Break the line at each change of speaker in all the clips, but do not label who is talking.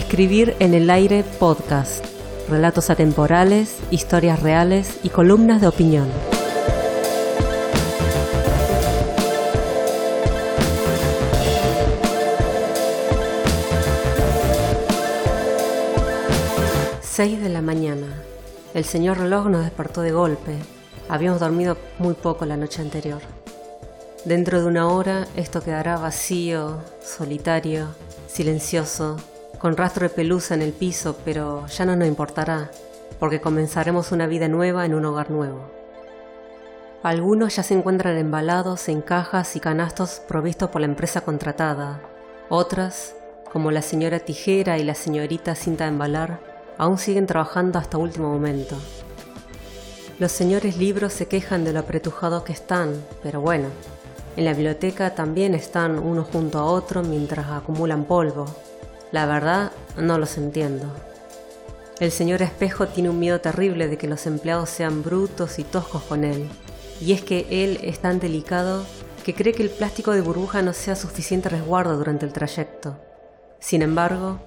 Escribir en el aire podcast. Relatos atemporales, historias reales y columnas de opinión. Seis de la mañana. El señor reloj nos despertó de golpe. Habíamos dormido muy poco la noche anterior. Dentro de una hora esto quedará vacío, solitario, silencioso, con rastro de pelusa en el piso, pero ya no nos importará, porque comenzaremos una vida nueva en un hogar nuevo. Algunos ya se encuentran embalados en cajas y canastos provistos por la empresa contratada. Otras, como la señora Tijera y la señorita Cinta de Embalar, aún siguen trabajando hasta último momento. Los señores libros se quejan de lo apretujados que están, pero bueno, en la biblioteca también están uno junto a otro mientras acumulan polvo. La verdad, no los entiendo. El señor Espejo tiene un miedo terrible de que los empleados sean brutos y toscos con él. Y es que él es tan delicado que cree que el plástico de burbuja no sea suficiente resguardo durante el trayecto. Sin embargo,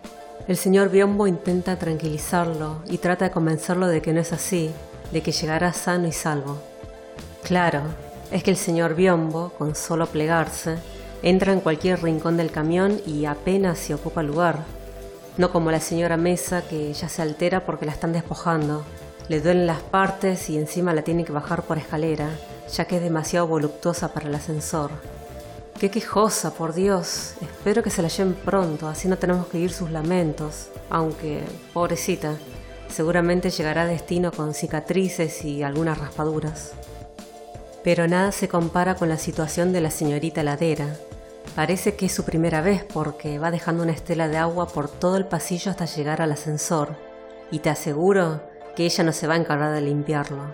el señor Biombo intenta tranquilizarlo y trata de convencerlo de que no es así, de que llegará sano y salvo. Claro, es que el señor Biombo, con solo plegarse, Entra en cualquier rincón del camión y apenas se ocupa lugar. No como la señora Mesa que ya se altera porque la están despojando. Le duelen las partes y encima la tiene que bajar por escalera, ya que es demasiado voluptuosa para el ascensor. Qué quejosa, por Dios. Espero que se la lleven pronto, así no tenemos que oír sus lamentos. Aunque, pobrecita, seguramente llegará a destino con cicatrices y algunas raspaduras. Pero nada se compara con la situación de la señorita ladera, Parece que es su primera vez porque va dejando una estela de agua por todo el pasillo hasta llegar al ascensor, y te aseguro que ella no se va a encargar de limpiarlo.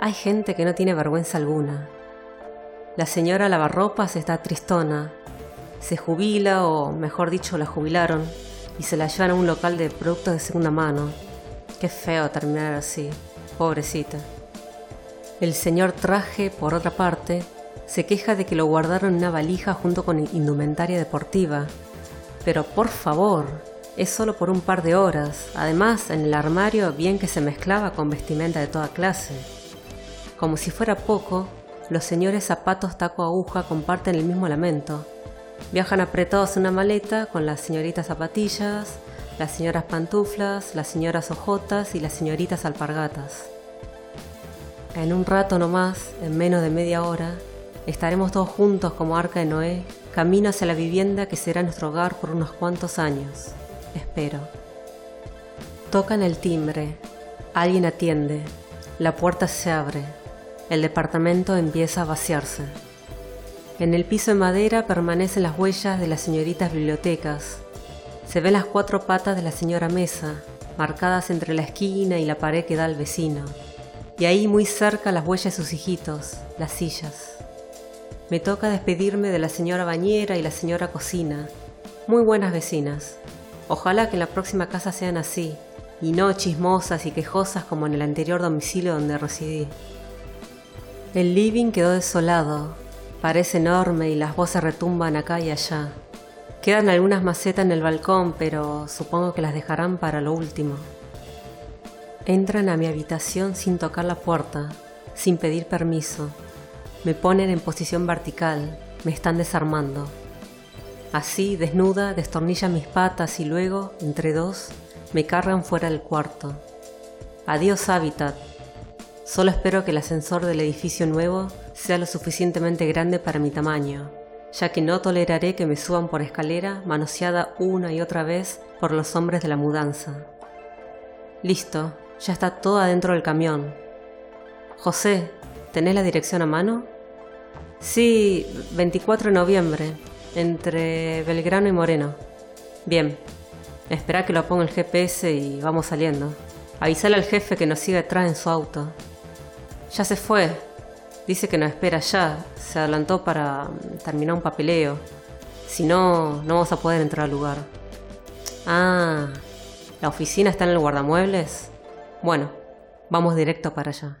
Hay gente que no tiene vergüenza alguna. La señora lavarropas está tristona. Se jubila, o mejor dicho, la jubilaron, y se la llevan a un local de productos de segunda mano. Qué feo terminar así, pobrecita. El señor Traje, por otra parte, se queja de que lo guardaron en una valija junto con indumentaria deportiva. Pero por favor, es solo por un par de horas. Además, en el armario bien que se mezclaba con vestimenta de toda clase. Como si fuera poco, los señores zapatos taco aguja comparten el mismo lamento. Viajan apretados en una maleta con las señoritas zapatillas, las señoras pantuflas, las señoras ojotas y las señoritas alpargatas. En un rato nomás, en menos de media hora, Estaremos todos juntos como arca de Noé, camino hacia la vivienda que será nuestro hogar por unos cuantos años. Espero. Tocan el timbre. Alguien atiende. La puerta se abre. El departamento empieza a vaciarse. En el piso de madera permanecen las huellas de las señoritas bibliotecas. Se ven las cuatro patas de la señora Mesa, marcadas entre la esquina y la pared que da al vecino. Y ahí muy cerca las huellas de sus hijitos, las sillas. Me toca despedirme de la señora bañera y la señora cocina. Muy buenas vecinas. Ojalá que en la próxima casa sean así, y no chismosas y quejosas como en el anterior domicilio donde residí. El living quedó desolado, parece enorme y las voces retumban acá y allá. Quedan algunas macetas en el balcón, pero supongo que las dejarán para lo último. Entran a mi habitación sin tocar la puerta, sin pedir permiso. Me ponen en posición vertical, me están desarmando. Así, desnuda, destornillan mis patas y luego, entre dos, me cargan fuera del cuarto. Adiós hábitat. Solo espero que el ascensor del edificio nuevo sea lo suficientemente grande para mi tamaño, ya que no toleraré que me suban por escalera manoseada una y otra vez por los hombres de la mudanza. Listo, ya está todo adentro del camión. José, ¿tenés la dirección a mano? Sí, 24 de noviembre, entre Belgrano y Moreno. Bien, espera que lo ponga el GPS y vamos saliendo. Avisale al jefe que nos siga detrás en su auto. Ya se fue. Dice que nos espera ya. Se adelantó para terminar un papeleo. Si no, no vamos a poder entrar al lugar. Ah, ¿la oficina está en el guardamuebles? Bueno, vamos directo para allá.